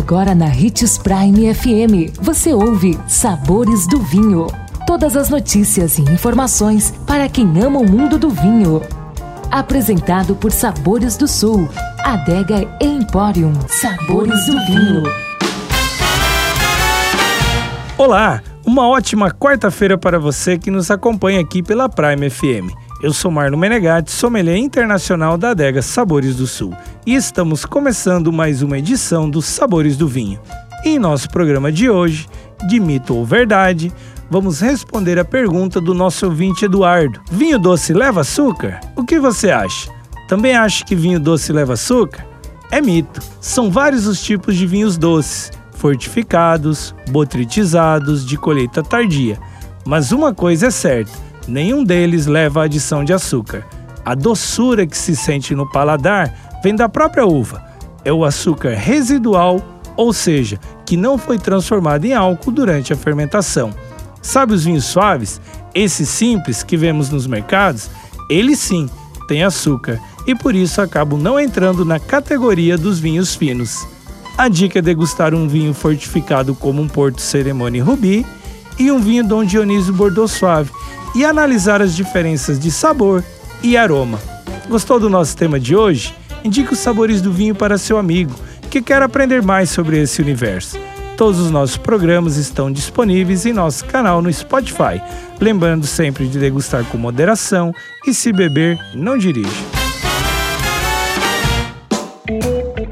Agora na Ritz Prime FM, você ouve Sabores do Vinho. Todas as notícias e informações para quem ama o mundo do vinho. Apresentado por Sabores do Sul, Adega Emporium. Sabores do Vinho. Olá, uma ótima quarta-feira para você que nos acompanha aqui pela Prime FM. Eu sou Marlon Menegatti, sommelier internacional da adega Sabores do Sul, e estamos começando mais uma edição dos Sabores do Vinho. E em nosso programa de hoje, de mito ou verdade, vamos responder a pergunta do nosso ouvinte Eduardo: Vinho doce leva açúcar? O que você acha? Também acha que vinho doce leva açúcar? É mito. São vários os tipos de vinhos doces, fortificados, botritizados, de colheita tardia. Mas uma coisa é certa nenhum deles leva adição de açúcar. A doçura que se sente no paladar vem da própria uva. É o açúcar residual, ou seja, que não foi transformado em álcool durante a fermentação. Sabe os vinhos suaves? Esses simples que vemos nos mercados? Eles sim têm açúcar e por isso acabam não entrando na categoria dos vinhos finos. A dica é degustar um vinho fortificado como um Porto Cerimônia Rubi e um vinho Dom Dionísio Bordeaux Suave, e analisar as diferenças de sabor e aroma. Gostou do nosso tema de hoje? Indique os sabores do vinho para seu amigo que quer aprender mais sobre esse universo. Todos os nossos programas estão disponíveis em nosso canal no Spotify. Lembrando sempre de degustar com moderação e se beber, não dirija.